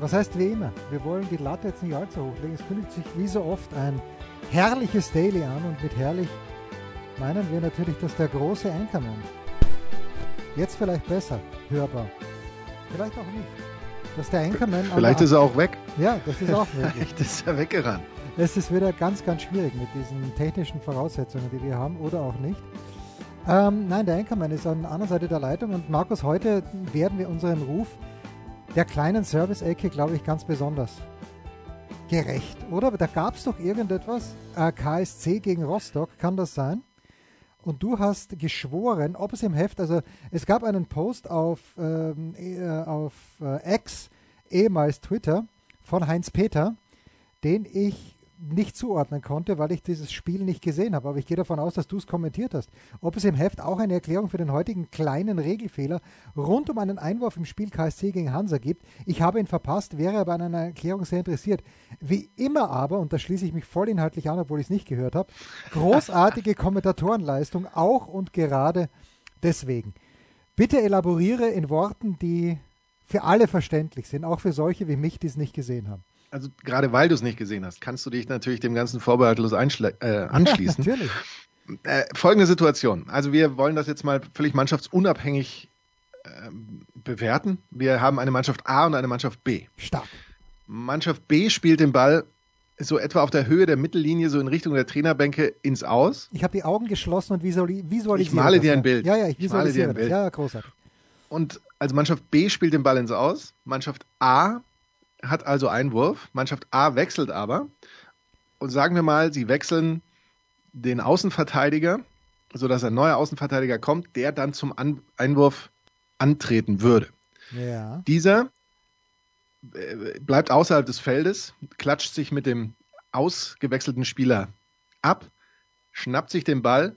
was heißt wie immer? Wir wollen die Latte jetzt nicht allzu hoch legen. Es kündigt sich wie so oft ein herrliches Daily an und mit herrlich meinen wir natürlich, dass der große Anchorman jetzt vielleicht besser hörbar, vielleicht auch nicht, dass der Anchorman Vielleicht ist er auch weg. ja, das ist auch möglich. Vielleicht ist er weggerannt. Es ist wieder ganz, ganz schwierig mit diesen technischen Voraussetzungen, die wir haben, oder auch nicht. Ähm, nein, der Anchorman ist an der anderen Seite der Leitung und Markus, heute werden wir unserem Ruf der kleinen Service-Ecke, glaube ich, ganz besonders gerecht, oder? Da gab es doch irgendetwas, äh, KSC gegen Rostock, kann das sein? Und du hast geschworen, ob es im Heft, also es gab einen Post auf, ähm, äh, auf äh, X, ehemals Twitter, von Heinz Peter, den ich nicht zuordnen konnte, weil ich dieses Spiel nicht gesehen habe. Aber ich gehe davon aus, dass du es kommentiert hast. Ob es im Heft auch eine Erklärung für den heutigen kleinen Regelfehler rund um einen Einwurf im Spiel KSC gegen Hansa gibt. Ich habe ihn verpasst, wäre aber an einer Erklärung sehr interessiert. Wie immer aber, und da schließe ich mich vollinhaltlich an, obwohl ich es nicht gehört habe, großartige Kommentatorenleistung, auch und gerade deswegen. Bitte elaboriere in Worten, die für alle verständlich sind, auch für solche wie mich, die es nicht gesehen haben. Also gerade weil du es nicht gesehen hast, kannst du dich natürlich dem ganzen vorbehaltlos äh, anschließen. Ja, natürlich. Äh, folgende Situation. Also wir wollen das jetzt mal völlig mannschaftsunabhängig ähm, bewerten. Wir haben eine Mannschaft A und eine Mannschaft B. Stark. Mannschaft B spielt den Ball so etwa auf der Höhe der Mittellinie, so in Richtung der Trainerbänke ins Aus. Ich habe die Augen geschlossen und visuali visualisiere. Ich male das, dir ein ja. Bild. Ja, ja, ich Ich male dir visualisiere ein. Bild. Ja, ja, großartig. Und also Mannschaft B spielt den Ball ins Aus. Mannschaft A hat also Einwurf. Mannschaft A wechselt aber. Und sagen wir mal, sie wechseln den Außenverteidiger, sodass ein neuer Außenverteidiger kommt, der dann zum An Einwurf antreten würde. Ja. Dieser äh, bleibt außerhalb des Feldes, klatscht sich mit dem ausgewechselten Spieler ab, schnappt sich den Ball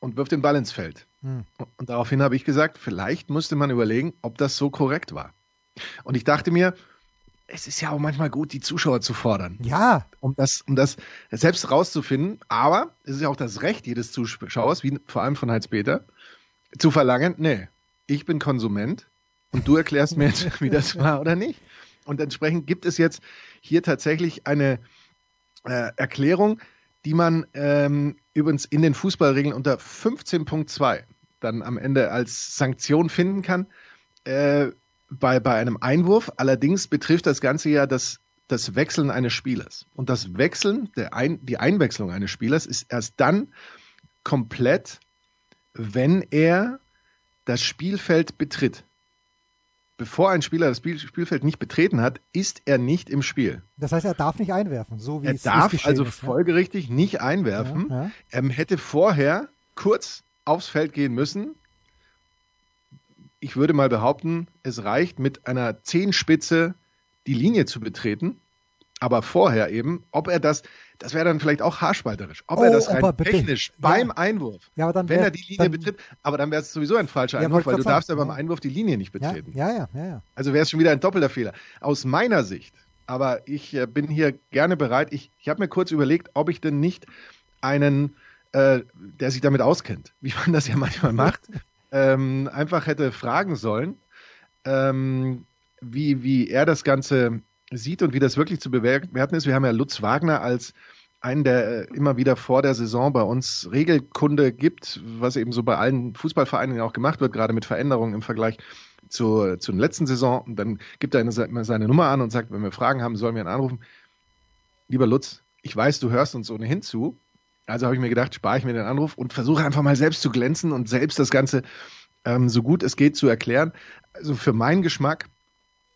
und wirft den Ball ins Feld. Hm. Und daraufhin habe ich gesagt, vielleicht musste man überlegen, ob das so korrekt war. Und ich dachte mir, es ist ja auch manchmal gut, die Zuschauer zu fordern, Ja, um das, um das selbst rauszufinden. Aber es ist ja auch das Recht jedes Zuschauers, wie vor allem von Heinz-Peter, zu verlangen, nee, ich bin Konsument und du erklärst mir jetzt, wie das war oder nicht. Und entsprechend gibt es jetzt hier tatsächlich eine äh, Erklärung, die man ähm, übrigens in den Fußballregeln unter 15.2 dann am Ende als Sanktion finden kann. Äh, bei, bei einem Einwurf. Allerdings betrifft das Ganze ja das, das Wechseln eines Spielers. Und das Wechseln, der Ein, die Einwechslung eines Spielers ist erst dann komplett, wenn er das Spielfeld betritt. Bevor ein Spieler das Spiel, Spielfeld nicht betreten hat, ist er nicht im Spiel. das heißt, er darf nicht einwerfen, so wie Er es darf also ist, ja. folgerichtig nicht einwerfen. Ja, ja. Er hätte vorher kurz aufs Feld gehen müssen. Ich würde mal behaupten, es reicht mit einer Zehenspitze die Linie zu betreten. Aber vorher eben, ob er das, das wäre dann vielleicht auch haarspalterisch, ob Oh, er das rein er bitte- technisch ja. beim Einwurf, Ja, dann wenn wär- er die Linie dann- betritt, aber dann wäre es sowieso ein falscher Ja, Einwurf, wollte weil du grad darfst ja sagen, beim ja. Einwurf die Linie nicht Ja, betreten. ja, ja, ja, ja. Also wäre es schon wieder ein doppelter Fehler. Aus meiner Sicht, aber ich äh, bin hier gerne bereit. Ich, ich habe mir kurz überlegt, ob ich denn nicht einen, äh, der sich damit auskennt, wie man das ja manchmal macht, ähm, einfach hätte fragen sollen, ähm, wie, wie er das Ganze sieht und wie das wirklich zu bewerten ist. Wir haben ja Lutz Wagner als einen, der äh, immer wieder vor der Saison bei uns Regelkunde gibt, was eben so bei allen Fußballvereinen auch gemacht wird, gerade mit Veränderungen im Vergleich zur, zur letzten Saison. Und dann gibt er immer seine Nummer an und sagt, wenn wir Fragen haben, sollen wir ihn anrufen. Lieber Lutz, ich weiß, du hörst uns ohnehin zu. Also habe ich mir gedacht, spare ich mir den Anruf und versuche einfach mal selbst zu glänzen und selbst das Ganze ähm, so gut es geht zu erklären. Also für meinen Geschmack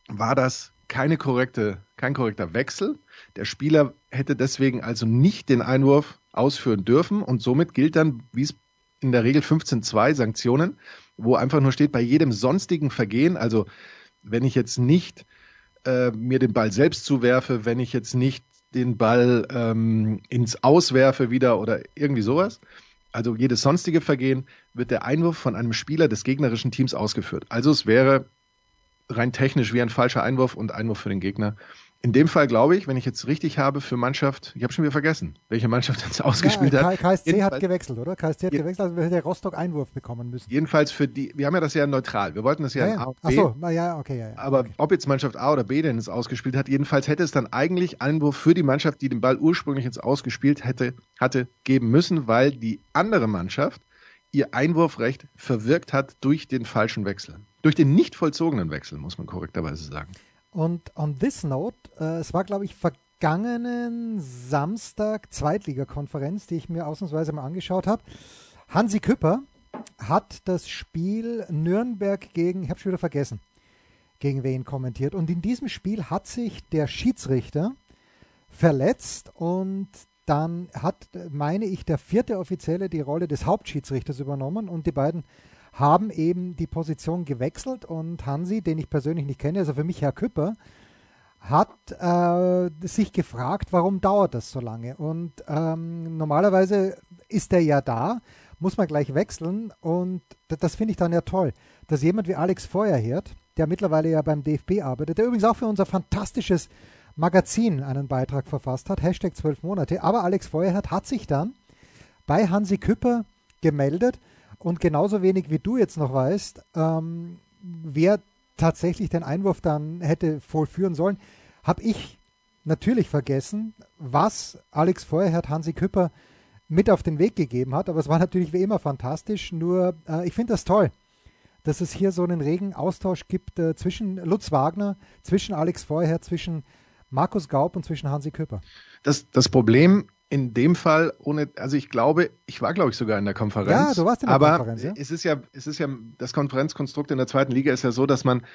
war das keine korrekte, kein korrekter Wechsel. Der Spieler hätte deswegen also nicht den Einwurf ausführen dürfen und somit gilt dann, wie es in der Regel 15.2 Sanktionen, wo einfach nur steht, bei jedem sonstigen Vergehen, also wenn ich jetzt nicht äh, mir den Ball selbst zuwerfe, wenn ich jetzt nicht den Ball ähm, ins Auswerfe wieder oder irgendwie sowas, also jedes sonstige Vergehen, wird der Einwurf von einem Spieler des gegnerischen Teams ausgeführt. Also es wäre rein technisch wie ein falscher Einwurf und Einwurf für den Gegner. In dem Fall glaube ich, wenn ich jetzt richtig habe für Mannschaft, ich habe schon wieder vergessen, welche Mannschaft jetzt ausgespielt ja, hat. KSC jedenfalls, hat gewechselt, oder? KSC hat gewechselt, also hätte Rostock Einwurf bekommen müssen. Jedenfalls für die, wir haben ja das ja neutral, wir wollten das ja, ja, ja. A und B. Ach so, ja, okay, ja, ja. Aber okay. ob jetzt Mannschaft A oder B denn es ausgespielt hat, jedenfalls hätte es dann eigentlich Einwurf für die Mannschaft, die den Ball ursprünglich jetzt ausgespielt hätte, hatte, geben müssen, weil die andere Mannschaft ihr Einwurfrecht verwirkt hat durch den falschen Wechsel. Durch den nicht vollzogenen Wechsel, muss man korrekterweise sagen. Und on this note, äh, es war, glaube ich, vergangenen Samstag Zweitligakonferenz, die ich mir ausnahmsweise mal angeschaut habe. Hansi Küpper hat das Spiel Nürnberg gegen, ich habe schon wieder vergessen, gegen wen kommentiert. Und in diesem Spiel hat sich der Schiedsrichter verletzt und dann hat, meine ich, der vierte Offizielle die Rolle des Hauptschiedsrichters übernommen und die beiden haben eben die Position gewechselt und Hansi, den ich persönlich nicht kenne, also für mich Herr Küpper, hat äh, sich gefragt, warum dauert das so lange? Und ähm, normalerweise ist er ja da, muss man gleich wechseln und das, finde ich dann ja toll, dass jemand wie Alex Feuerherd, der mittlerweile ja beim DFB arbeitet, der übrigens auch für unser fantastisches Magazin einen Beitrag verfasst hat, Hashtag 12 Monate, aber Alex Feuerherd hat sich dann bei Hansi Küpper gemeldet und genauso wenig wie du jetzt noch weißt, ähm, wer tatsächlich den Einwurf dann hätte vollführen sollen, habe ich natürlich vergessen, was Alex Feuerherd Hansi Küpper mit auf den Weg gegeben hat. Aber es war natürlich wie immer fantastisch. Nur äh, ich finde das toll, dass es hier so einen regen Austausch gibt äh, zwischen Lutz Wagner, zwischen Alex Feuerherd, zwischen Markus Gaub und zwischen Hansi Küpper. Das, das Problem in dem Fall ohne, also ich glaube, ich war glaube ich sogar in der Konferenz. Ja, du warst in der aber Konferenz. Ja? Es ist ja, es ist ja, das Konferenzkonstrukt in der zweiten Liga ist ja so, dass man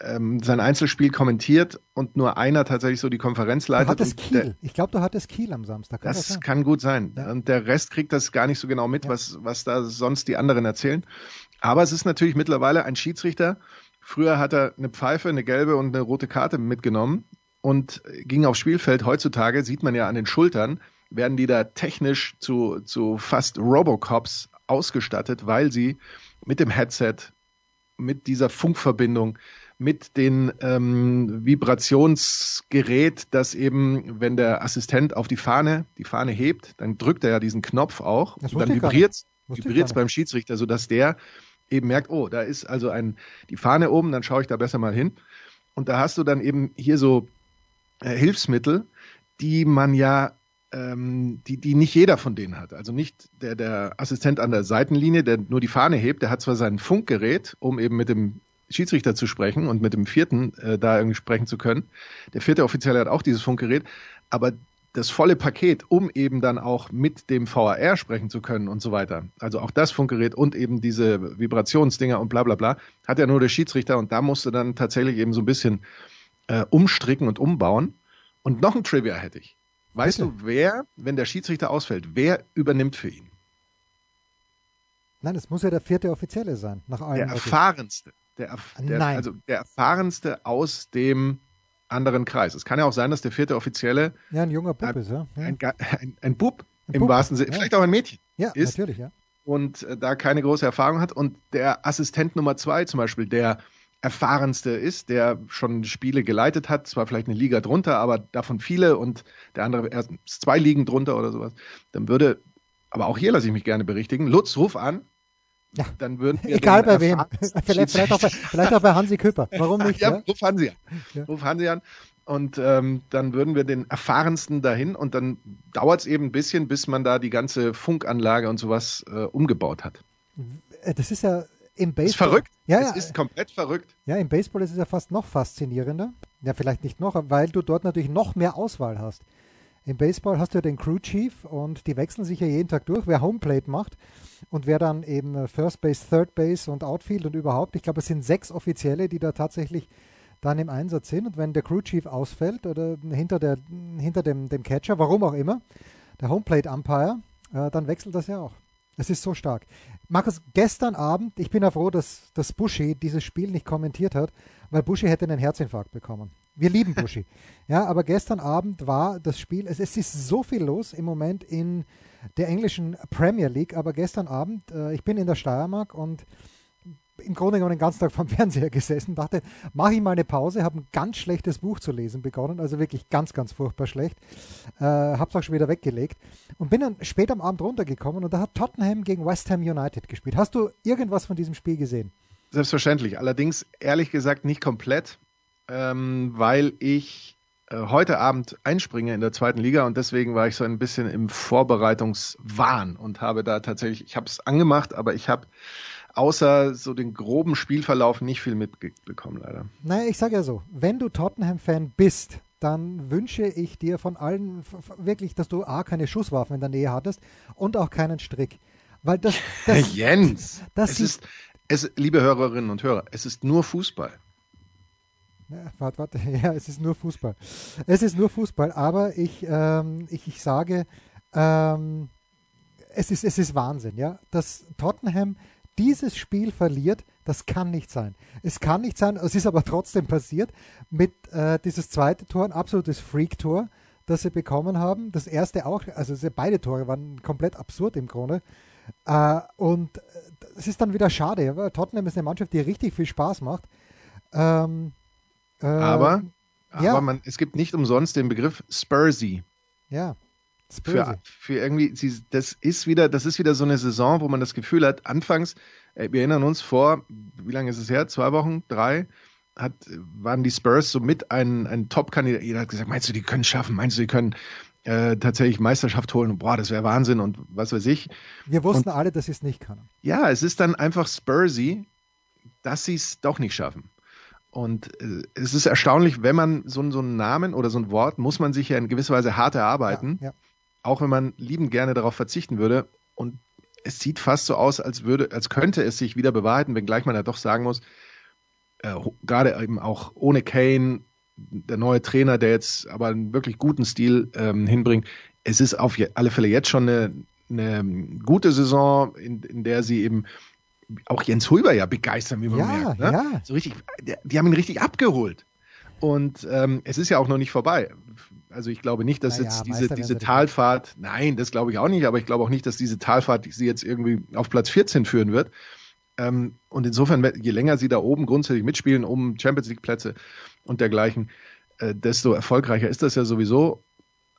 ähm, sein Einzelspiel kommentiert und nur einer tatsächlich so die Konferenz leitet. Du hattest Kiel. Der, ich glaube, du hattest Kiel am Samstag. Kann das, das kann gut sein. Ja. Und der Rest kriegt das gar nicht so genau mit, ja. was, was da sonst die anderen erzählen. Aber es ist natürlich mittlerweile ein Schiedsrichter. Früher hat er eine Pfeife, eine gelbe und eine rote Karte mitgenommen und ging aufs Spielfeld. Heutzutage sieht man ja an den Schultern, werden die da technisch zu, zu fast Robocops ausgestattet, weil sie mit dem Headset, mit dieser Funkverbindung, mit dem ähm, Vibrationsgerät, das eben, wenn der Assistent auf die Fahne, die Fahne hebt, dann drückt er ja diesen Knopf auch und dann vibriert es beim Schiedsrichter, sodass der eben merkt, oh, da ist also ein, die Fahne oben, dann schaue ich da besser mal hin. Und da hast du dann eben hier so äh, Hilfsmittel, die man ja ähm, die, die nicht jeder von denen hat. Also nicht der, der Assistent an der Seitenlinie, der nur die Fahne hebt, der hat zwar sein Funkgerät, um eben mit dem Schiedsrichter zu sprechen und mit dem vierten äh, da irgendwie sprechen zu können. Der vierte Offizielle hat auch dieses Funkgerät, aber das volle Paket, um eben dann auch mit dem VAR sprechen zu können und so weiter. Also auch das Funkgerät und eben diese Vibrationsdinger und bla bla bla, hat ja nur der Schiedsrichter und da musste dann tatsächlich eben so ein bisschen äh, umstricken und umbauen. Und noch ein Trivia hätte ich. Weißt Bitte? du, wer, wenn der Schiedsrichter ausfällt, wer übernimmt für ihn? Nein, es muss ja der vierte Offizielle sein, nach allem. Der erfahrenste. Der, der, Nein. Also der erfahrenste aus dem anderen Kreis. Es kann ja auch sein, dass der vierte Offizielle ja, ein junger Bub ist, ja. Ein, ein, ein Bub ein im Bub, wahrsten Sinne, ja. vielleicht auch ein Mädchen ja, ist. natürlich, ja. Und äh, da keine große Erfahrung hat. Und der Assistent Nummer zwei zum Beispiel, der erfahrenste ist, der schon Spiele geleitet hat, zwar vielleicht eine Liga drunter, aber davon viele und der andere erst zwei Ligen drunter oder sowas, dann würde, aber auch hier lasse ich mich gerne berichtigen, Lutz, ruf an. Ja. Dann würden wir Egal bei wem. vielleicht, vielleicht, auch bei, vielleicht auch bei Hansi Küpper. Warum nicht? ja, ja? Ruf Hansi an. Ja. Ruf Hansi an. Und ähm, dann würden wir den erfahrensten dahin und dann dauert es eben ein bisschen, bis man da die ganze Funkanlage und sowas äh, umgebaut hat. Das ist ja im Baseball. Ist verrückt. Ja, es ist komplett verrückt. Ja, im Baseball ist es ja fast noch faszinierender. Ja, vielleicht nicht noch, weil du dort natürlich noch mehr Auswahl hast. Im Baseball hast du ja den Crew Chief und die wechseln sich ja jeden Tag durch, wer Homeplate macht und wer dann eben First Base, Third Base und Outfield und überhaupt. Ich glaube, es sind sechs Offizielle, die da tatsächlich dann im Einsatz sind. Und wenn der Crew Chief ausfällt oder hinter, der, hinter dem, dem Catcher, warum auch immer, der Homeplate Umpire, äh, dann wechselt das ja auch. Es ist so stark. Markus, gestern Abend, ich bin ja froh, dass, dass Buschi dieses Spiel nicht kommentiert hat, weil Buschi hätte einen Herzinfarkt bekommen. Wir lieben Buschi. ja, aber gestern Abend war das Spiel, es, es, ist so viel los im Moment in der englischen Premier League, aber gestern Abend, äh, ich bin in der Steiermark und im Grunde genommen den ganzen Tag vom Fernseher gesessen, dachte, mache ich mal eine Pause, habe ein ganz schlechtes Buch zu lesen begonnen, also wirklich ganz, ganz furchtbar schlecht. Äh, habe es auch schon wieder weggelegt und bin dann spät am Abend runtergekommen und da hat Tottenham gegen West Ham United gespielt. Hast du irgendwas von diesem Spiel gesehen? Selbstverständlich, allerdings ehrlich gesagt nicht komplett, ähm, weil ich äh, heute Abend einspringe in der zweiten Liga und deswegen war ich so ein bisschen im Vorbereitungswahn und habe da tatsächlich, ich habe es angemacht, aber ich habe außer so den groben Spielverlauf nicht viel mitbekommen, leider. Naja, ich sage ja so, wenn du Tottenham-Fan bist, dann wünsche ich dir von allen wirklich, dass du A, keine Schusswaffen in der Nähe hattest und auch keinen Strick. Weil das, das Jens, das es ist, es, liebe Hörerinnen und Hörer, es ist nur Fußball. Ja, warte, warte, ja, es ist nur Fußball. Es ist nur Fußball, aber ich, ähm, ich, ich sage, ähm, es, ist, es ist Wahnsinn, ja, dass Tottenham dieses Spiel verliert, das kann nicht sein. Es kann nicht sein, es ist aber trotzdem passiert, mit äh, dieses zweite Tor, ein absolutes Freak-Tor, das sie bekommen haben. Das erste auch, also beide Tore waren komplett absurd im Grunde. Äh, und äh, es ist dann wieder schade, weil Tottenham ist eine Mannschaft, die richtig viel Spaß macht. Ähm, äh, aber ja. aber man, es gibt nicht umsonst den Begriff Spursy. Ja. Für, für irgendwie, das ist wieder, das ist wieder so eine Saison, wo man das Gefühl hat, anfangs, äh, wir erinnern uns vor, wie lange ist es her? Zwei Wochen, drei? Hat, waren die Spurs so mit ein, ein Top-Kandidat. Jeder hat gesagt, meinst du, die können schaffen? Meinst du, die können äh, tatsächlich Meisterschaft holen? boah, das wäre Wahnsinn und was weiß ich. Wir wussten und, alle, dass sie es nicht können. Ja, es ist dann einfach Spursy, dass sie es doch nicht schaffen. Und äh, es ist erstaunlich, wenn man so, so einen Namen oder so ein Wort, muss man sich ja in gewisser Weise hart erarbeiten. Ja, ja auch wenn man liebend gerne darauf verzichten würde. Und es sieht fast so aus, als würde, als könnte es sich wieder bewahrheiten, wenngleich man ja doch sagen muss, äh, gerade eben auch ohne Kane, der neue Trainer, der jetzt aber einen wirklich guten Stil ähm, hinbringt, es ist auf alle Fälle jetzt schon eine, eine gute Saison, in, in der sie eben auch Jens Hulber ja begeistern, wie man ja, merkt. Ne? Ja. So richtig, die, die haben ihn richtig abgeholt. Und ähm, es ist ja auch noch nicht vorbei. Also ich glaube nicht, dass naja, jetzt diese, diese Talfahrt, nein, das glaube ich auch nicht, aber ich glaube auch nicht, dass diese Talfahrt sie jetzt irgendwie auf Platz 14 führen wird. Ähm, und insofern, je länger sie da oben grundsätzlich mitspielen, um Champions League Plätze und dergleichen, äh, desto erfolgreicher ist das ja sowieso.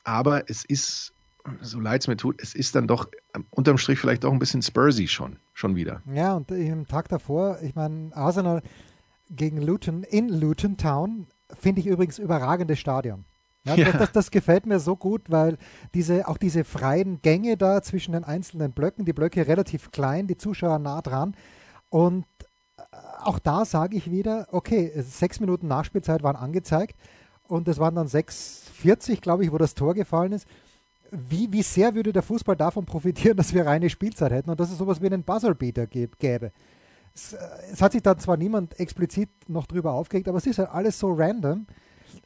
Aber es ist, so leid es mir tut, es ist dann doch unterm Strich vielleicht auch ein bisschen Spursy schon, schon wieder. Ja, und im Tag davor, ich meine, Arsenal gegen Luton in Luton Town, finde ich übrigens überragendes Stadion. Ja, ja. Das, das, gefällt mir so gut, weil diese, auch diese freien Gänge da zwischen den einzelnen Blöcken, die Blöcke relativ klein, die Zuschauer nah dran. Und äh, auch da sage ich wieder, okay, sechs Minuten Nachspielzeit waren angezeigt und es waren dann 6,40, glaube ich, wo das Tor gefallen ist. Wie, wie sehr würde der Fußball davon profitieren, dass wir reine Spielzeit hätten und dass es sowas wie einen Buzzerbeater gäbe? Es, äh, es hat sich da zwar niemand explizit noch drüber aufgeregt, aber es ist halt alles so random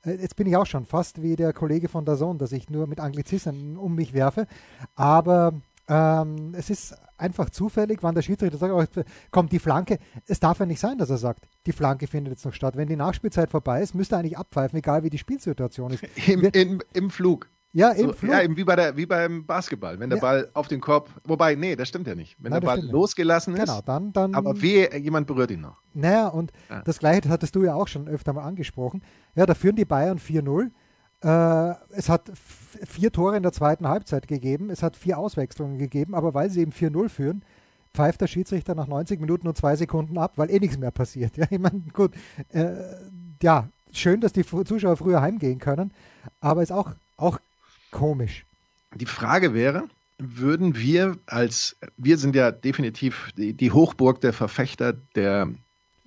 jetzt bin ich auch schon fast wie der Kollege von der Sohn, dass ich nur mit Anglizismen um mich werfe. Aber ähm, es ist einfach zufällig, wann der Schiedsrichter sagt, oh, kommt die Flanke. Es darf ja nicht sein, dass er sagt, die Flanke findet jetzt noch statt. Wenn die Nachspielzeit vorbei ist, müsste er eigentlich abpfeifen, egal wie die Spielsituation ist. Im, im, im Flug. Ja, im so, Flug. Ja, wie, bei der, wie beim Basketball. Wenn der ja. Ball auf den Korb, wobei, nee, das stimmt ja nicht. Wenn Nein, der Ball losgelassen ist, genau, dann, dann, aber wie jemand berührt ihn noch. Naja, und ja. das Gleiche hattest du ja auch schon öfter mal angesprochen. Ja, da führen die Bayern 4-0. Äh, es hat vier Tore in der zweiten Halbzeit gegeben. Es hat vier Auswechslungen gegeben, aber weil sie eben 4-0 führen, pfeift der Schiedsrichter nach 90 Minuten und zwei Sekunden ab, weil eh nichts mehr passiert. Ja, ich meine, gut, äh, ja, schön, dass die Zuschauer früher heimgehen können, aber ist auch, auch komisch. Die Frage wäre, würden wir als, wir sind ja definitiv die, die Hochburg der Verfechter der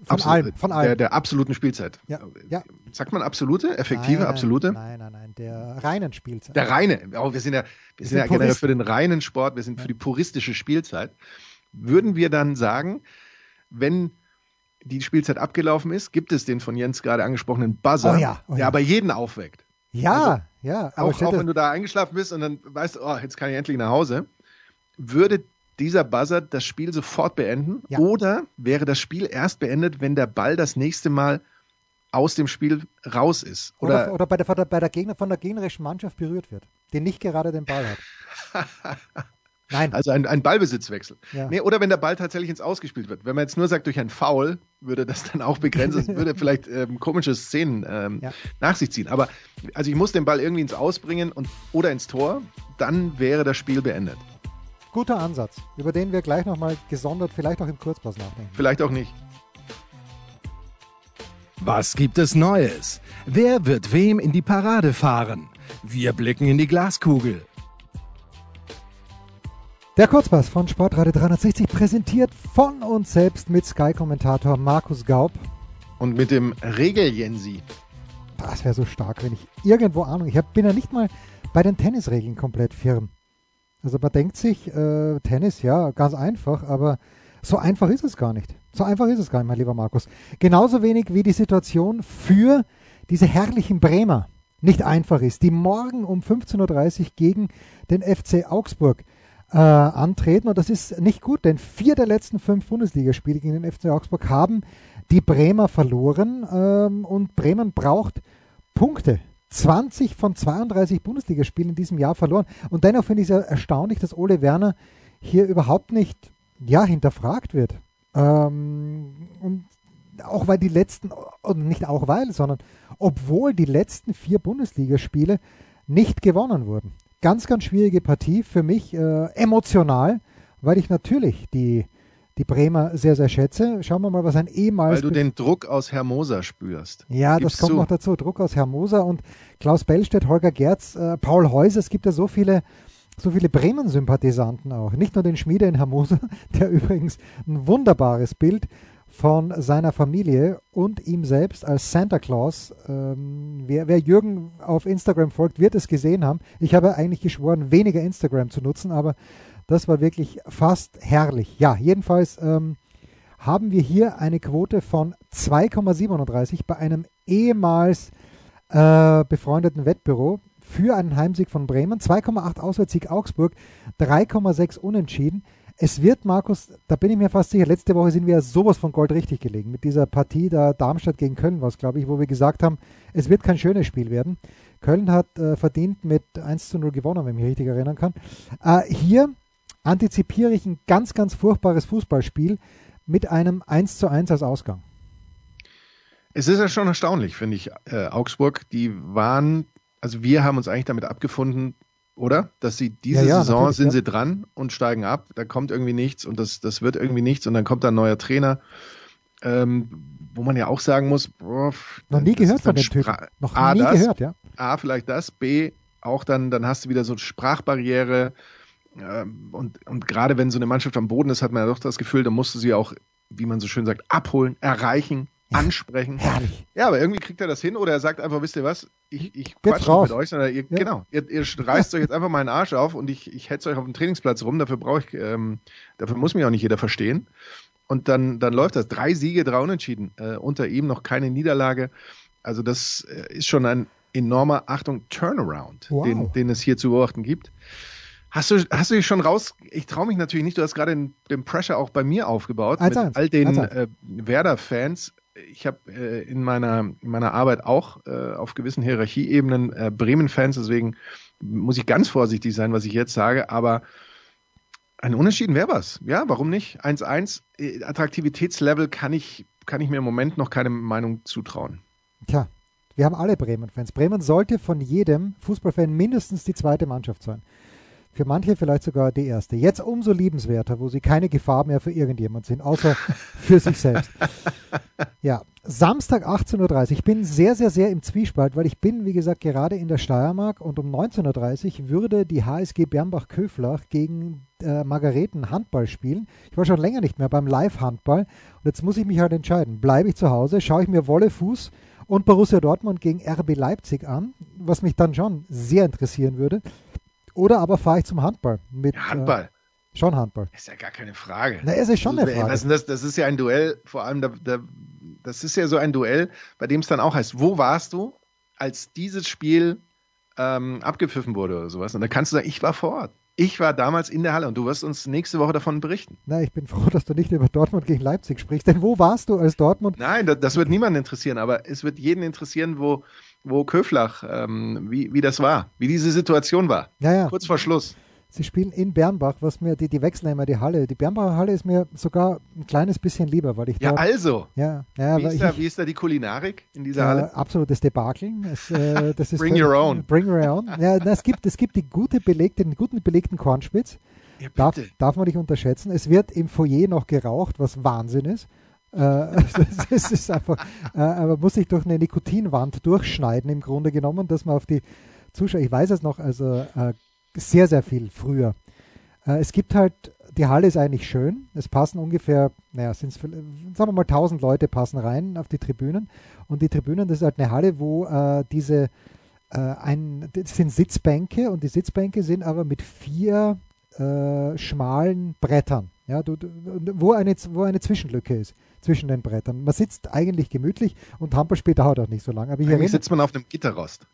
von Absolut, allem, von allem. Der, der, absoluten Spielzeit. Ja, ja. Sagt man absolute, effektive, nein, absolute? Nein, nein, nein, der reinen Spielzeit. Der reine. Oh, wir sind ja, wir, sind, ja generell für den reinen Sport, wir sind ja. für die puristische Spielzeit. Würden wir dann sagen, wenn die Spielzeit abgelaufen ist, gibt es den von Jens gerade angesprochenen Buzzer, oh ja, oh der aber jeden aufweckt. Ja, also, ja. auch, auch wenn du da eingeschlafen bist und dann weißt du, oh, jetzt kann ich endlich nach Hause, würde dieser Buzzer das Spiel sofort beenden? Ja. Oder wäre das Spiel erst beendet, wenn der Ball das nächste Mal aus dem Spiel raus ist. Oder, oder, oder bei, der, bei der Gegner, von der gegnerischen Mannschaft berührt wird, die nicht gerade den Ball hat. Nein. Also ein, ein Ballbesitzwechsel. Ja. Nee, oder wenn der Ball tatsächlich ins Ausgespielt wird. Wenn man jetzt nur sagt, durch ein Foul würde das dann auch begrenzen, würde vielleicht ähm, komische Szenen ähm, ja. nach sich ziehen. Aber also ich muss den Ball irgendwie ins Ausbringen und, oder ins Tor, dann wäre das Spiel beendet. Guter Ansatz, über den wir gleich nochmal gesondert, vielleicht auch im Kurzpass nachdenken. Vielleicht auch nicht. Was gibt es Neues? Wer wird wem in die Parade fahren? Wir blicken in die Glaskugel. Der Kurzpass von Sportradio 360 präsentiert von uns selbst mit Sky-Kommentator Markus Gaub. Und mit dem Regel-Jensi. Das wäre so stark, wenn ich irgendwo Ahnung. Ich hab, bin ja nicht mal bei den Tennisregeln komplett firm. Also man denkt sich, äh, Tennis, ja, ganz einfach, aber so einfach ist es gar nicht. So einfach ist es gar nicht, mein lieber Markus. Genauso wenig wie die Situation für diese herrlichen Bremer nicht einfach ist, die morgen um 15.30 Uhr gegen den FC Augsburg äh, antreten. Und das ist nicht gut, denn vier der letzten fünf Bundesligaspiele gegen den FC Augsburg haben die Bremer verloren. Ähm, und Bremen braucht Punkte. 20 von 32 Bundesligaspielen in diesem Jahr verloren. Und dennoch finde ich es erstaunlich, dass Ole Werner hier überhaupt nicht ja, hinterfragt wird. Ähm, und auch weil die letzten, nicht auch weil, sondern obwohl die letzten vier Bundesligaspiele nicht gewonnen wurden. Ganz, ganz schwierige Partie für mich, äh, emotional, weil ich natürlich die, die Bremer sehr, sehr schätze. Schauen wir mal, was ein ehemals. Weil du den Druck aus Hermosa spürst. Ja, Gib's das kommt zu. noch dazu. Druck aus Hermosa und Klaus Bellstedt, Holger Gerz, äh, Paul Häuser. Es gibt ja so viele so viele Bremen-Sympathisanten auch. Nicht nur den Schmiede in Hermosa, der übrigens ein wunderbares Bild von seiner Familie und ihm selbst als Santa Claus. Ähm, wer, wer, Jürgen auf Instagram folgt, wird es gesehen haben. Ich habe eigentlich geschworen, weniger Instagram zu nutzen, aber das war wirklich fast herrlich. Ja, jedenfalls ähm, haben wir hier eine Quote von 2,37 bei einem ehemals äh, befreundeten Wettbüro für einen Heimsieg von Bremen, 2,8 Auswärtssieg Augsburg, 3,6 Unentschieden. Es wird, Markus, da bin ich mir fast sicher, letzte Woche sind wir sowas von Gold richtig gelegen. Mit dieser Partie da Darmstadt gegen Köln war es, glaube ich, wo wir gesagt haben, es wird kein schönes Spiel werden. Köln hat äh, verdient mit 1 zu 0 gewonnen, wenn ich mich richtig erinnern kann. Äh, hier antizipiere ich ein ganz, ganz furchtbares Fußballspiel mit einem 1 zu 1 als Ausgang. Es ist ja schon erstaunlich, finde ich, äh, Augsburg. Die waren also wir haben uns eigentlich damit abgefunden, oder? Dass sie diese ja, ja, Saison sind sie dran und steigen ab. Da kommt irgendwie nichts und das, das wird irgendwie nichts und dann kommt da ein neuer Trainer, ähm, wo man ja auch sagen muss, boah, noch nie gehört von dem Typen. Noch A, nie das, gehört, ja. A, vielleicht das, B, auch dann, dann hast du wieder so Sprachbarriere. Ähm, und, und gerade wenn so eine Mannschaft am Boden ist, hat man ja doch das Gefühl, da musst du sie auch, wie man so schön sagt, abholen, erreichen, ansprechen. Herrlich. Ja, aber irgendwie kriegt er das hin oder er sagt einfach, wisst ihr was, ich, ich quatsch nicht mit euch, sondern ihr, ja. genau, ihr, ihr reißt euch jetzt einfach meinen Arsch auf und ich, ich hetze euch auf dem Trainingsplatz rum, dafür brauche ich, ähm, dafür muss mich auch nicht jeder verstehen. Und dann, dann läuft das. Drei Siege, drei Unentschieden. Äh, unter ihm noch keine Niederlage. Also das äh, ist schon ein enormer, Achtung, Turnaround, wow. den, den es hier zu beobachten gibt. Hast du, hast du dich schon raus? Ich traue mich natürlich nicht. Du hast gerade den, den, Pressure auch bei mir aufgebaut als mit all den äh, Werder-Fans ich habe äh, in, meiner, in meiner Arbeit auch äh, auf gewissen Hierarchieebenen äh, Bremen-Fans, deswegen muss ich ganz vorsichtig sein, was ich jetzt sage, aber ein Unentschieden wäre was. Ja, warum nicht? 1-1, äh, Attraktivitätslevel kann ich, kann ich mir im Moment noch keine Meinung zutrauen. Tja, wir haben alle Bremen-Fans. Bremen sollte von jedem Fußballfan mindestens die zweite Mannschaft sein. Für manche vielleicht sogar die erste. Jetzt umso liebenswerter, wo sie keine Gefahr mehr für irgendjemand sind, außer für sich selbst. Ja, Samstag 18.30 Uhr. Ich bin sehr, sehr, sehr im Zwiespalt, weil ich bin, wie gesagt, gerade in der Steiermark und um 19.30 Uhr würde die HSG Bernbach-Köflach gegen äh, Margareten Handball spielen. Ich war schon länger nicht mehr beim Live-Handball und jetzt muss ich mich halt entscheiden. Bleibe ich zu Hause, schaue ich mir Wolle Fuß und Borussia Dortmund gegen RB Leipzig an, was mich dann schon sehr interessieren würde. Oder aber fahre ich zum Handball. Mit, ja, Handball. Äh, schon Handball. Ist ja gar keine Frage. Na, es ist schon eine Frage. Das? das ist ja ein Duell, vor allem, da, da, das ist ja so ein Duell, bei dem es dann auch heißt, wo warst du, als dieses Spiel ähm, abgepfiffen wurde oder sowas? Und da kannst du sagen, ich war vor Ort. Ich war damals in der Halle und du wirst uns nächste Woche davon berichten. Na, ich bin froh, dass du nicht über Dortmund gegen Leipzig sprichst. Denn wo warst du als Dortmund? Nein, das, das wird niemanden interessieren, aber es wird jeden interessieren, wo, wo Köflach, ähm, wie, wie das war, wie diese Situation war. Ja, ja. Kurz vor Schluss. Sie spielen in Bernbach, was mir, die, die wechseln immer die Halle. Die Bernbacher Halle ist mir sogar ein kleines bisschen lieber, weil ich Ja, dort, also. ja, ja, Wie ist, da, ich, wie ist da die Kulinarik in dieser äh, Halle? absolutes Debakel. Es, äh, das ist Bring your own. Bring your own. Ja, na, es gibt, es gibt die gute belegte, den guten belegten Kornspitz. Ja, Darf, darf man nicht unterschätzen. Es wird im Foyer noch geraucht, was Wahnsinn ist. Äh, es, es ist einfach, äh, man muss sich durch eine Nikotinwand durchschneiden im Grunde genommen, dass man auf die Zuschauer, ich weiß es noch, also äh, sehr, sehr viel früher. Äh, es gibt halt, die Halle ist eigentlich schön. Es passen ungefähr, naja, sind sagen wir mal 1000 Leute passen rein auf die Tribünen. Und die Tribünen, das ist halt eine Halle, wo äh, diese, äh, ein, das sind Sitzbänke und die Sitzbänke sind aber mit vier äh, schmalen Brettern, ja, du, wo, eine, wo eine Zwischenlücke ist zwischen den Brettern. Man sitzt eigentlich gemütlich und Handballspiel dauert auch nicht so lange. Aber Eigentlich erinnere, sitzt man auf einem Gitterrost.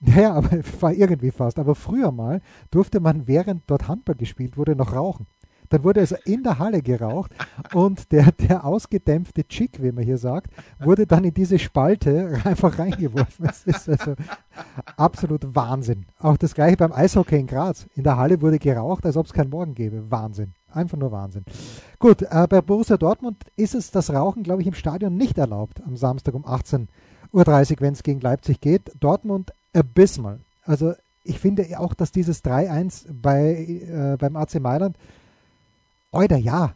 ja, aber war irgendwie fast. Aber früher mal durfte man, während dort Handball gespielt wurde, noch rauchen. Dann wurde also in der Halle geraucht und der, der ausgedämpfte Chick, wie man hier sagt, wurde dann in diese Spalte einfach reingeworfen. Es ist also absolut Wahnsinn. Auch das gleiche beim Eishockey in Graz. In der Halle wurde geraucht, als ob es keinen Morgen gäbe. Wahnsinn. Einfach nur Wahnsinn. Gut, äh, bei Borussia Dortmund ist es das Rauchen, glaube ich, im Stadion nicht erlaubt am Samstag um 18.30 Uhr, wenn es gegen Leipzig geht. Dortmund abysmal. Also ich finde auch, dass dieses 3-1 bei, äh, beim AC Mailand, Oida, ja,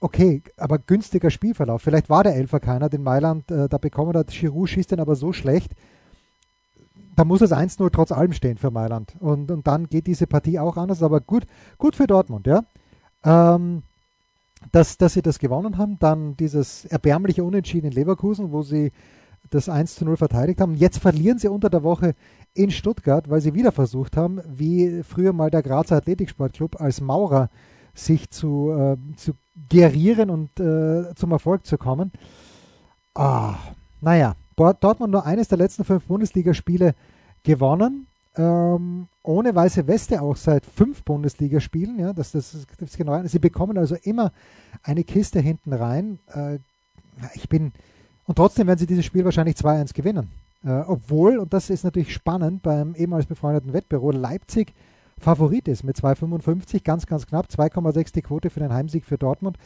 okay, aber günstiger Spielverlauf. Vielleicht war der Elfer keiner, den Mailand äh, da bekommen hat. Giroud schießt den aber so schlecht, da muss es 1-0 trotz allem stehen für Mailand. Und, und dann geht diese Partie auch anders, aber gut, gut für Dortmund, ja. Ähm, dass, dass sie das gewonnen haben, dann dieses erbärmliche Unentschieden in Leverkusen, wo sie das 1 zu 0 verteidigt haben. Jetzt verlieren sie unter der Woche in Stuttgart, weil sie wieder versucht haben, wie früher mal der Grazer Athletiksportclub als Maurer sich zu, äh, zu gerieren und äh, zum Erfolg zu kommen. Ah, naja, Dortmund nur eines der letzten fünf Bundesligaspiele gewonnen. Ähm, ohne weiße Weste auch seit fünf Bundesligaspielen. Ja, das, das, ist, genau. Sie bekommen also immer eine Kiste hinten rein. Äh, ich bin und trotzdem werden sie dieses Spiel wahrscheinlich 2-1 gewinnen. Äh, obwohl, und das ist natürlich spannend beim ehemals befreundeten Wettbüro, Leipzig Favorit ist mit 2,55, ganz, ganz knapp. 2,6 die Quote für den Heimsieg für Dortmund,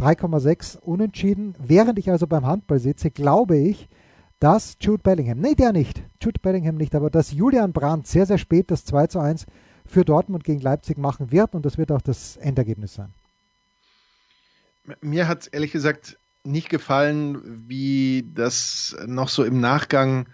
3,6 unentschieden. Während ich also beim Handball sitze, glaube ich, dass Jude Bellingham, nee, der nicht, Jude Bellingham nicht, aber dass Julian Brandt sehr, sehr spät das 2 zu 1 für Dortmund gegen Leipzig machen wird und das wird auch das Endergebnis sein. Mir hat es ehrlich gesagt nicht gefallen, wie das noch so im Nachgang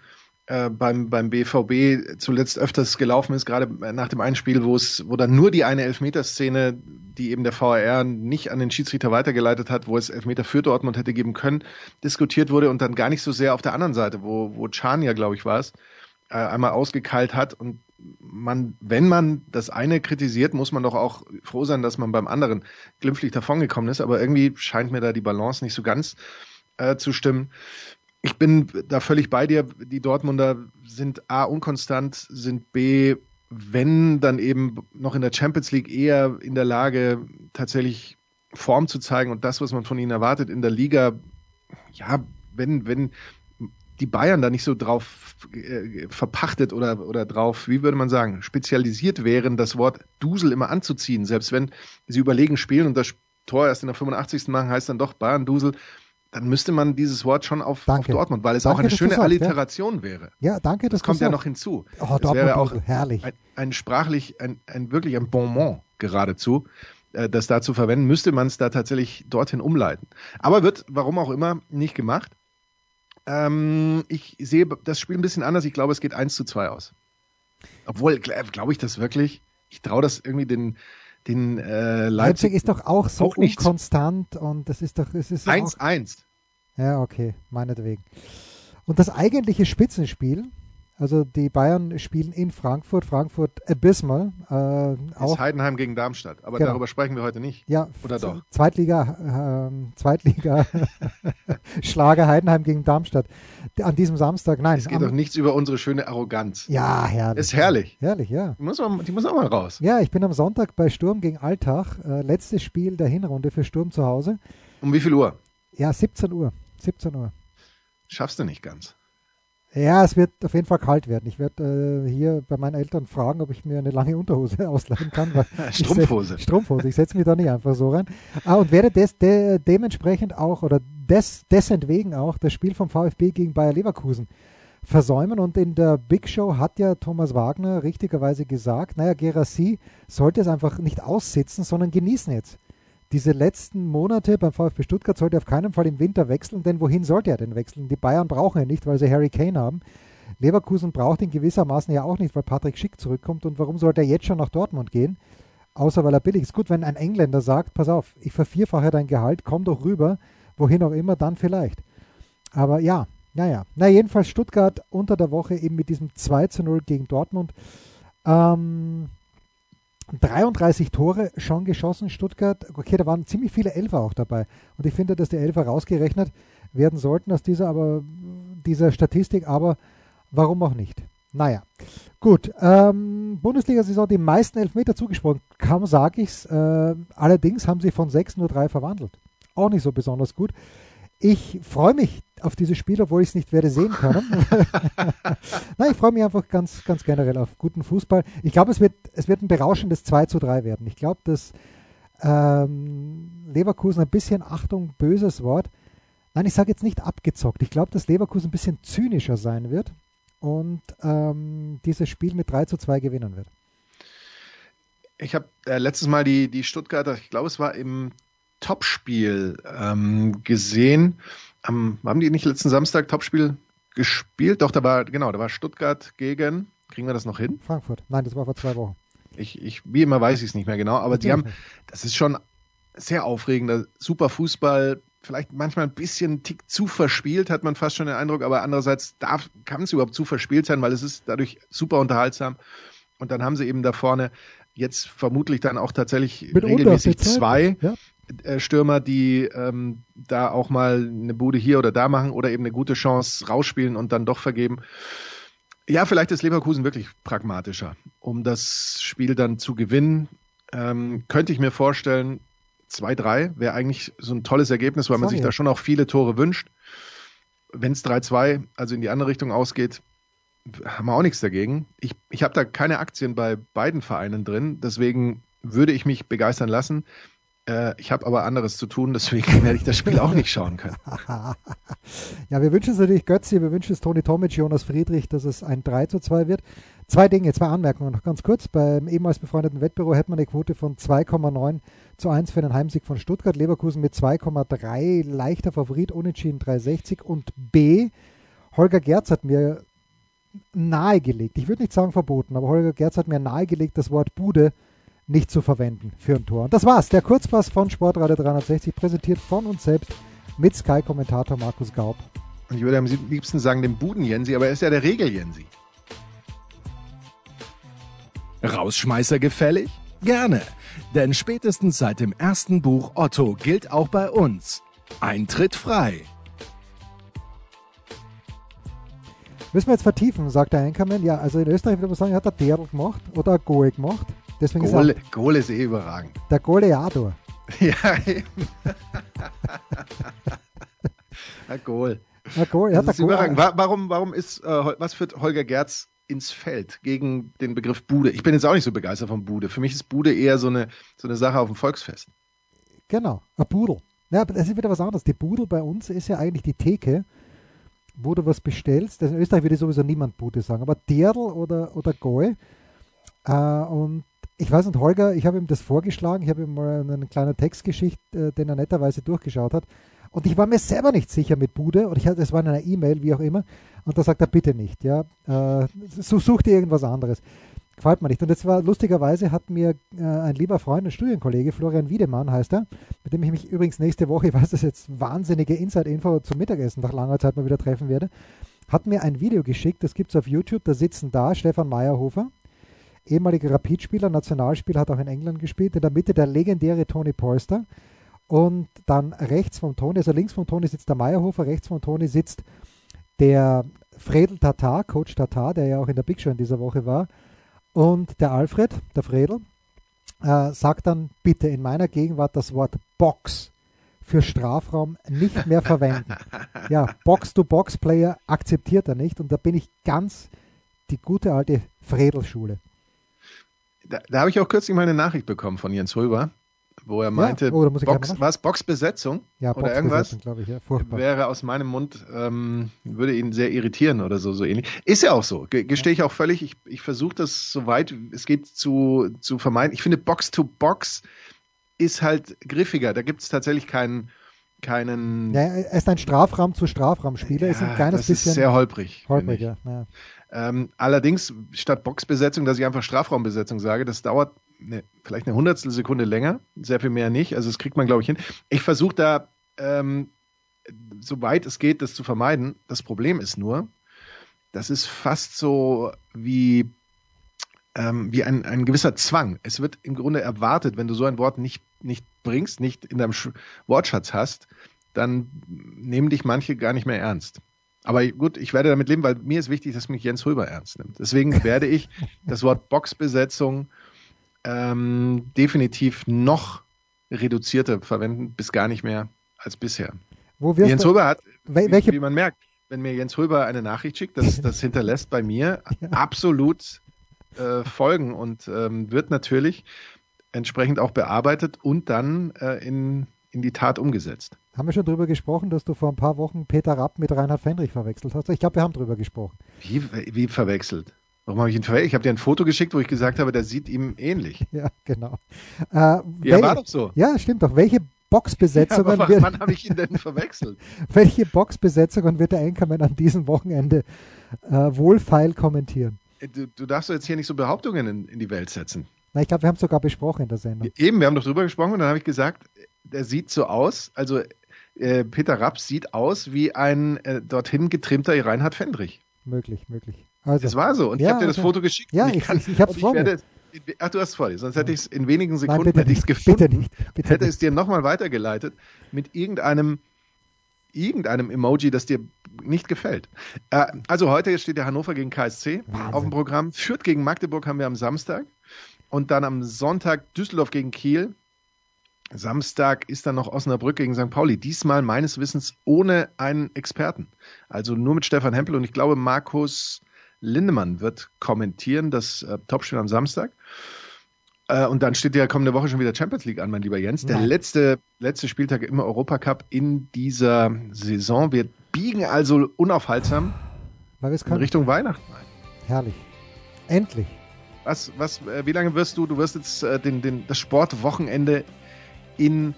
äh, beim, beim BVB zuletzt öfters gelaufen ist, gerade nach dem Einspiel, wo es, wo dann nur die eine Elfmeterszene, die eben der VAR nicht an den Schiedsrichter weitergeleitet hat, wo es Elfmeter für Dortmund hätte geben können, diskutiert wurde und dann gar nicht so sehr auf der anderen Seite, wo, wo Can ja, glaube ich, war es, äh, einmal ausgekeilt hat und man, wenn man das eine kritisiert, muss man doch auch froh sein, dass man beim anderen glimpflich davongekommen ist. Aber irgendwie scheint mir da die Balance nicht so ganz äh, zu stimmen. Ich bin da völlig bei dir. Die Dortmunder sind A unkonstant, sind B, wenn dann eben noch in der Champions League eher in der Lage, tatsächlich Form zu zeigen und das, was man von ihnen erwartet, in der Liga, ja, wenn, wenn die Bayern da nicht so drauf äh, verpachtet oder, oder drauf, wie würde man sagen, spezialisiert wären, das Wort Dusel immer anzuziehen, selbst wenn sie überlegen spielen und das Tor erst in der 85. machen, heißt dann doch Bayern Dusel, dann müsste man dieses Wort schon auf, auf Dortmund, weil es danke, auch eine schöne sagst, Alliteration ja. wäre. Ja, danke, das kommt ja noch hinzu. Oh, das Dortmund wäre auch herrlich. Ein, ein sprachlich, ein, ein wirklich ein Bonbon geradezu äh, das da zu verwenden, müsste man es da tatsächlich dorthin umleiten. Aber wird, warum auch immer, nicht gemacht. Ähm, ich sehe das Spiel ein bisschen anders. Ich glaube, es geht 1 zu 2 aus. Obwohl, glaube ich das wirklich? Ich traue das irgendwie den, den äh, Leipzig, Leipzig ist doch auch so auch unkonstant und das ist doch. Es ist 1-1. Ja, okay, meinetwegen. Und das eigentliche Spitzenspiel Also die Bayern spielen in Frankfurt, Frankfurt abysmal. Äh, auch. Ist Heidenheim gegen Darmstadt, aber genau. darüber sprechen wir heute nicht. Ja, oder doch? Zweitliga, äh, Zweitliga Schlager Heidenheim gegen Darmstadt an diesem Samstag. Nein. Es geht am, doch nichts über unsere schöne Arroganz. Ja, herrlich. Ist herrlich. Herrlich, ja. Die muss, man, die muss auch mal raus. Ja, ich bin am Sonntag bei Sturm gegen Alltag. Äh, letztes Spiel der Hinrunde für Sturm zu Hause. Um wie viel Uhr? Ja, 17 Uhr. 17 Uhr. Schaffst du nicht ganz. Ja, es wird auf jeden Fall kalt werden. Ich werde äh, hier bei meinen Eltern fragen, ob ich mir eine lange Unterhose ausleihen kann. Strumpfhose. Ich Strumpfhose. Ich setze mich da nicht einfach so rein. Ah, und werde des, de, dementsprechend auch oder des, desentwegen auch das Spiel vom VfB gegen Bayer Leverkusen versäumen. Und in der Big Show hat ja Thomas Wagner richtigerweise gesagt, naja, Gerassi sollte es einfach nicht aussitzen, sondern genießen jetzt diese letzten Monate beim VfB Stuttgart sollte auf keinen Fall im Winter wechseln, denn wohin sollte er denn wechseln? Die Bayern brauchen ihn nicht, weil sie Harry Kane haben. Leverkusen braucht ihn gewissermaßen ja auch nicht, weil Patrick Schick zurückkommt. Und warum sollte er jetzt schon nach Dortmund gehen? Außer weil er billig ist. Gut, wenn ein Engländer sagt, pass auf, ich vervierfache dein Gehalt, komm doch rüber, wohin auch immer, dann vielleicht. Aber ja, naja. Na, jedenfalls Stuttgart unter der Woche eben mit diesem 2 zu 0 gegen Dortmund. Ähm, 33 Tore schon geschossen, Stuttgart. Okay, da waren ziemlich viele Elfer auch dabei. Und ich finde, dass die Elfer rausgerechnet werden sollten aus dieser, aber, dieser Statistik, aber warum auch nicht? Naja, gut. Ähm, Bundesliga-Saison die meisten Elfmeter zugesprochen. Kaum sage ich es. Äh, allerdings haben sie von 6 nur 3 verwandelt. Auch nicht so besonders gut. Ich freue mich auf dieses Spiel, obwohl ich es nicht werde sehen können. Nein, ich freue mich einfach ganz, ganz generell auf guten Fußball. Ich glaube, es wird, es wird ein berauschendes 2 zu 3 werden. Ich glaube, dass ähm, Leverkusen ein bisschen, Achtung, böses Wort, nein, ich sage jetzt nicht abgezockt. Ich glaube, dass Leverkusen ein bisschen zynischer sein wird und ähm, dieses Spiel mit 3 zu 2 gewinnen wird. Ich habe äh, letztes Mal die, die Stuttgarter, ich glaube, es war im Topspiel ähm, gesehen. Am, haben die nicht letzten Samstag Topspiel gespielt? Doch, da war, genau, da war Stuttgart gegen, kriegen wir das noch hin? Frankfurt. Nein, das war vor zwei Wochen. Ich, ich, wie immer weiß ich es nicht mehr genau, aber die haben, das ist schon sehr aufregender, super Fußball, vielleicht manchmal ein bisschen Tick zu verspielt, hat man fast schon den Eindruck, aber andererseits darf, kann es überhaupt zu verspielt sein, weil es ist dadurch super unterhaltsam. Und dann haben sie eben da vorne jetzt vermutlich dann auch tatsächlich Mit regelmäßig zwei. Ja. Äh, Stürmer, die ähm, da auch mal eine Bude hier oder da machen oder eben eine gute Chance rausspielen und dann doch vergeben. Ja, vielleicht ist Leverkusen wirklich pragmatischer, um das Spiel dann zu gewinnen. Ähm, könnte ich mir vorstellen, 2-3 wäre eigentlich so ein tolles Ergebnis, weil man sich da schon auch viele Tore wünscht. Wenn es 3-2, also in die andere Richtung ausgeht, haben wir auch nichts dagegen. Ich, ich habe da keine Aktien bei beiden Vereinen drin, deswegen würde ich mich begeistern lassen. Äh, ich habe aber anderes zu tun, deswegen werde ich das Spiel auch nicht schauen können. ja, wir wünschen es natürlich Götzi, wir wünschen es Toni Tomic, Jonas Friedrich, dass es ein 3 zu 2 wird. Zwei Dinge, zwei Anmerkungen noch ganz kurz. Beim ehemals befreundeten Wettbüro hätte man eine Quote von 2,9 zu 1 für den Heimsieg von Stuttgart. Leverkusen mit 2,3, leichter Favorit, unentschieden 3,60. Und B, Holger Gerz hat mir nahegelegt, ich würde nicht sagen verboten, aber Holger Gerz hat mir nahegelegt, das Wort Bude nicht zu verwenden für ein Tor. Und das war's. Der Kurzpass von Sportradio 360, präsentiert von uns selbst mit Sky-Kommentator Markus Gaub. Und ich würde am liebsten sagen, dem Buden-Jensi, aber er ist ja der Regel-Jensi. Rausschmeißer gefällig? Gerne. Denn spätestens seit dem ersten Buch Otto gilt auch bei uns. Eintritt frei. Müssen wir jetzt vertiefen, sagt der Einkommen. Ja, also in Österreich würde man sagen, hat er Derl gemacht oder ein Goal gemacht. Deswegen Goal, ist, Goal ist eh überragend. Der Goleador. ja, eben. ein Goal. Ein Goal. Das ist überragend. Warum, warum ist, äh, was führt Holger Gerz ins Feld gegen den Begriff Bude? Ich bin jetzt auch nicht so begeistert von Bude. Für mich ist Bude eher so eine, so eine Sache auf dem Volksfest. Genau, ein Pudel. Ja, aber das ist wieder was anderes. Die Pudel bei uns ist ja eigentlich die Theke, wo du was bestellst. Also in Österreich würde sowieso niemand Bude sagen, aber Derdl oder, oder Goy. Äh, und ich weiß nicht, Holger, ich habe ihm das vorgeschlagen, ich habe ihm mal eine kleine Textgeschichte, äh, den er netterweise durchgeschaut hat. Und ich war mir selber nicht sicher mit Bude und ich hatte, es war in einer E-Mail, wie auch immer. Und da sagt er bitte nicht, ja. Äh, such dir irgendwas anderes. Gefällt mir nicht. Und jetzt war lustigerweise hat mir äh, ein lieber Freund, ein Studienkollege, Florian Wiedemann heißt er, mit dem ich mich übrigens nächste Woche, ich weiß das jetzt, wahnsinnige Inside-Info zum Mittagessen nach langer Zeit mal wieder treffen werde, hat mir ein Video geschickt, das gibt es auf YouTube, da sitzen da Stefan Meyerhofer, ehemaliger Rapidspieler, Nationalspieler, hat auch in England gespielt, in der Mitte der legendäre Tony Polster und dann rechts vom Tony, also links vom Tony sitzt der Meyerhofer, rechts vom Tony sitzt der Fredel Tatar, Coach Tatar, der ja auch in der Big Show in dieser Woche war und der Alfred, der Fredel, äh, sagt dann bitte in meiner Gegenwart das Wort Box für Strafraum nicht mehr verwenden. ja, Box-to-Box-Player akzeptiert er nicht und da bin ich ganz die gute alte Fredel-Schule. Da, da habe ich auch kürzlich mal eine Nachricht bekommen von Jens Röber, wo er meinte, ja, oh, Box, was Boxbesetzung ja, oder irgendwas, ich, ja, wäre aus meinem Mund, ähm, würde ihn sehr irritieren oder so, so ähnlich. Ist ja auch so, gestehe ich auch völlig. Ich, ich versuche das so weit es geht zu, zu vermeiden. Ich finde Box-to-Box ist halt griffiger. Da gibt es tatsächlich keinen keinen. Ja, er ist ein Strafraum zu Strafraumspieler, ja, ist ein kleines das bisschen. Ist sehr holprig. Holprig, ja. ja. Ähm, allerdings statt Boxbesetzung, dass ich einfach Strafraumbesetzung sage, das dauert eine, vielleicht eine Hundertstel Sekunde länger, sehr viel mehr nicht. Also das kriegt man, glaube ich, hin. Ich versuche da, ähm, soweit es geht, das zu vermeiden. Das Problem ist nur, das ist fast so wie, ähm, wie ein, ein gewisser Zwang. Es wird im Grunde erwartet, wenn du so ein Wort nicht, nicht bringst, nicht in deinem Wortschatz hast, dann nehmen dich manche gar nicht mehr ernst. Aber gut, ich werde damit leben, weil mir ist wichtig, dass mich Jens Röber ernst nimmt. Deswegen werde ich das Wort Boxbesetzung ähm, definitiv noch reduzierter verwenden, bis gar nicht mehr als bisher. Jens Röber hat, wie, wie, man merkt, wenn mir Jens Röber eine Nachricht schickt, das, das hinterlässt bei mir ja. absolut äh, Folgen und ähm, wird natürlich entsprechend auch bearbeitet und dann äh, in, in die Tat umgesetzt. Haben wir schon darüber gesprochen, dass du vor ein paar Wochen Peter Rapp mit Reinhard Fendrich verwechselt hast? Ich glaube, wir haben darüber gesprochen. Wie, wie verwechselt? Warum habe ich ihn verwechselt? Ich habe dir ein Foto geschickt, wo ich gesagt habe, der sieht ihm ähnlich. Ja, genau. Äh, ja, welche, war doch so. Ja, stimmt doch. Welche Boxbesetzungen ja, wird, wann habe ich ihn denn verwechselt? welche Boxbesetzungen wird der Enkermann an diesem Wochenende äh, wohlfeil kommentieren? Äh, du, du darfst jetzt hier nicht so Behauptungen in, in die Welt setzen. Na, ich glaube, wir haben es sogar besprochen in der Sendung. Eben, wir haben doch drüber gesprochen und dann habe ich gesagt, der sieht so aus, also äh, Peter Rapp sieht aus wie ein äh, dorthin getrimmter Reinhard Fendrich. Möglich, möglich. Also, es war so und ja, ich habe dir das Foto geschickt. Ja, ich, ich, ich, ich habe es vor mir. Ach, du hast es vor dir, sonst hätte ich es in wenigen Sekunden Nein, hätte ich es gefunden, bitte nicht, bitte hätte es dir nochmal weitergeleitet mit irgendeinem irgendeinem Emoji, das dir nicht gefällt. Äh, also heute steht der Hannover gegen KSC Wahnsinn. auf dem Programm. Führt gegen Magdeburg haben wir am Samstag und dann am Sonntag Düsseldorf gegen Kiel. Samstag ist dann noch Osnabrück gegen St. Pauli. Diesmal meines Wissens ohne einen Experten. Also nur mit Stefan Hempel und ich glaube Markus Lindemann wird kommentieren, das äh, Topspiel am Samstag. Äh, und dann steht ja kommende Woche schon wieder Champions League an, mein lieber Jens. Der letzte, letzte Spieltag im Europacup in dieser Saison. Wir biegen also unaufhaltsam in Richtung Weihnachten ein. Herrlich. Endlich. Was, was, äh, wie lange wirst du, du wirst jetzt äh, den, den, das Sportwochenende in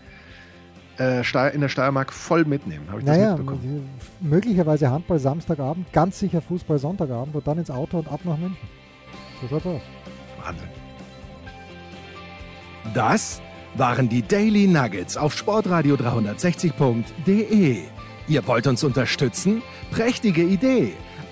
äh, in der Steiermark voll mitnehmen. Habe ich naja, das mitbekommen? Möglicherweise Handball Samstagabend, ganz sicher Fußball Sonntagabend und dann ins Auto und ab nach München. So schaut's aus. Wahnsinn. Das waren die Daily Nuggets auf Sportradio 360.de. Ihr wollt uns unterstützen? Prächtige Idee!